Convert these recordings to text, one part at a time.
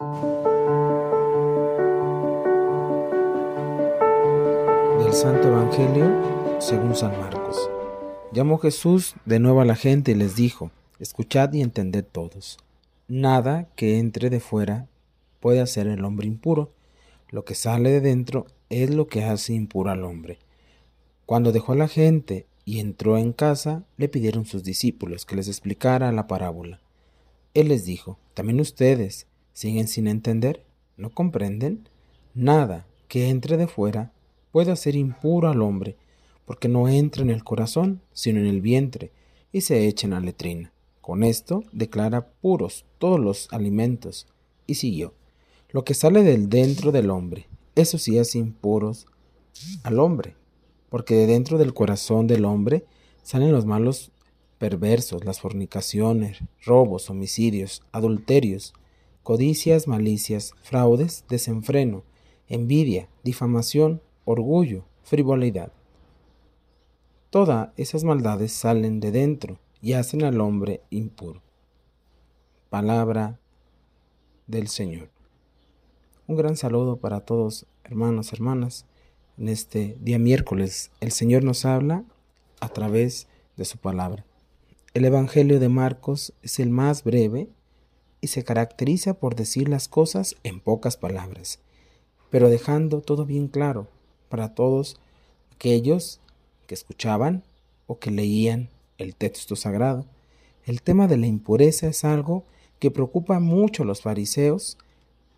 Del Santo Evangelio según San Marcos. Llamó Jesús de nuevo a la gente y les dijo, escuchad y entended todos. Nada que entre de fuera puede hacer el hombre impuro. Lo que sale de dentro es lo que hace impuro al hombre. Cuando dejó a la gente y entró en casa, le pidieron sus discípulos que les explicara la parábola. Él les dijo, ¿también ustedes siguen sin entender? ¿No comprenden? Nada que entre de fuera puede hacer impuro al hombre, porque no entra en el corazón, sino en el vientre, y se echa en la letrina. Con esto declara puros todos los alimentos, y siguió. Lo que sale del dentro del hombre, eso sí hace impuros al hombre, porque de dentro del corazón del hombre salen los malos perversos, las fornicaciones, robos, homicidios, adulterios, codicias, malicias, fraudes, desenfreno, envidia, difamación, orgullo, frivolidad. Todas esas maldades salen de dentro y hacen al hombre impuro. Palabra del Señor. Un gran saludo para todos, hermanos, hermanas. En este día miércoles, el Señor nos habla a través de su palabra. El Evangelio de Marcos es el más breve y se caracteriza por decir las cosas en pocas palabras, pero dejando todo bien claro para todos aquellos que escuchaban o que leían el texto sagrado. El tema de la impureza es algo que preocupa mucho a los fariseos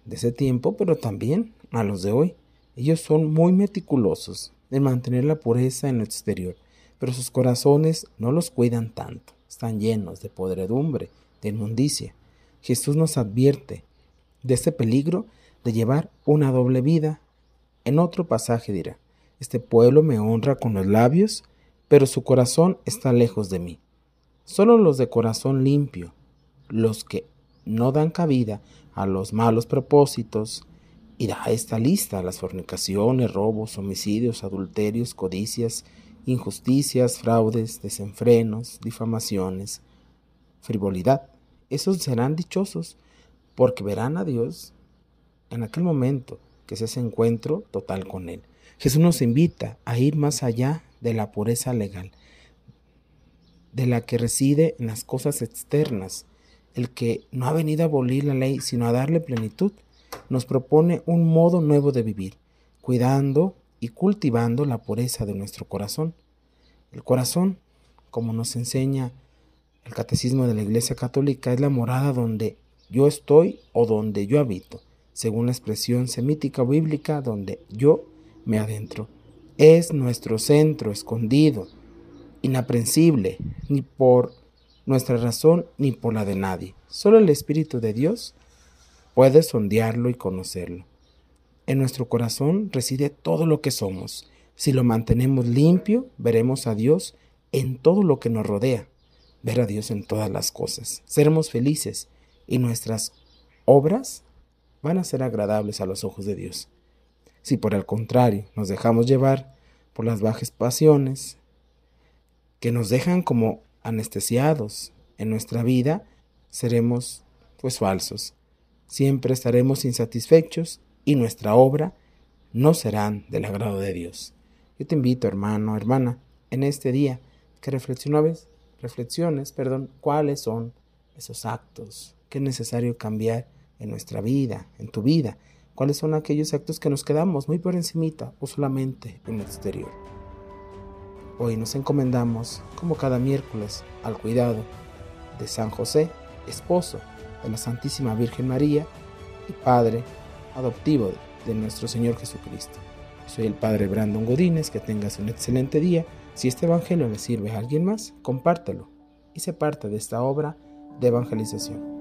de ese tiempo, pero también a los de hoy. Ellos son muy meticulosos en mantener la pureza en lo exterior, pero sus corazones no los cuidan tanto. Están llenos de podredumbre, de inmundicia. Jesús nos advierte de este peligro de llevar una doble vida. En otro pasaje dirá, este pueblo me honra con los labios, pero su corazón está lejos de mí. Solo los de corazón limpio, los que no dan cabida a los malos propósitos, y da esta lista las fornicaciones, robos, homicidios, adulterios, codicias, injusticias, fraudes, desenfrenos, difamaciones, frivolidad esos serán dichosos, porque verán a Dios en aquel momento que es ese encuentro total con Él. Jesús nos invita a ir más allá de la pureza legal, de la que reside en las cosas externas. El que no ha venido a abolir la ley, sino a darle plenitud, nos propone un modo nuevo de vivir, cuidando y cultivando la pureza de nuestro corazón. El corazón, como nos enseña el catecismo de la Iglesia Católica es la morada donde yo estoy o donde yo habito, según la expresión semítica bíblica donde yo me adentro. Es nuestro centro escondido, inaprensible, ni por nuestra razón ni por la de nadie. Solo el Espíritu de Dios puede sondearlo y conocerlo. En nuestro corazón reside todo lo que somos. Si lo mantenemos limpio, veremos a Dios en todo lo que nos rodea ver a Dios en todas las cosas. Seremos felices y nuestras obras van a ser agradables a los ojos de Dios. Si por el contrario nos dejamos llevar por las bajas pasiones que nos dejan como anestesiados en nuestra vida, seremos pues falsos. Siempre estaremos insatisfechos y nuestra obra no serán del agrado de Dios. Yo te invito, hermano, hermana, en este día que reflexiones reflexiones, perdón, cuáles son esos actos que es necesario cambiar en nuestra vida, en tu vida, cuáles son aquellos actos que nos quedamos muy por encimita o solamente en el exterior. Hoy nos encomendamos, como cada miércoles, al cuidado de San José, esposo de la Santísima Virgen María y Padre adoptivo de nuestro Señor Jesucristo. Soy el Padre Brandon Godínez, que tengas un excelente día si este Evangelio le sirve a alguien más, compártelo y se parte de esta obra de evangelización.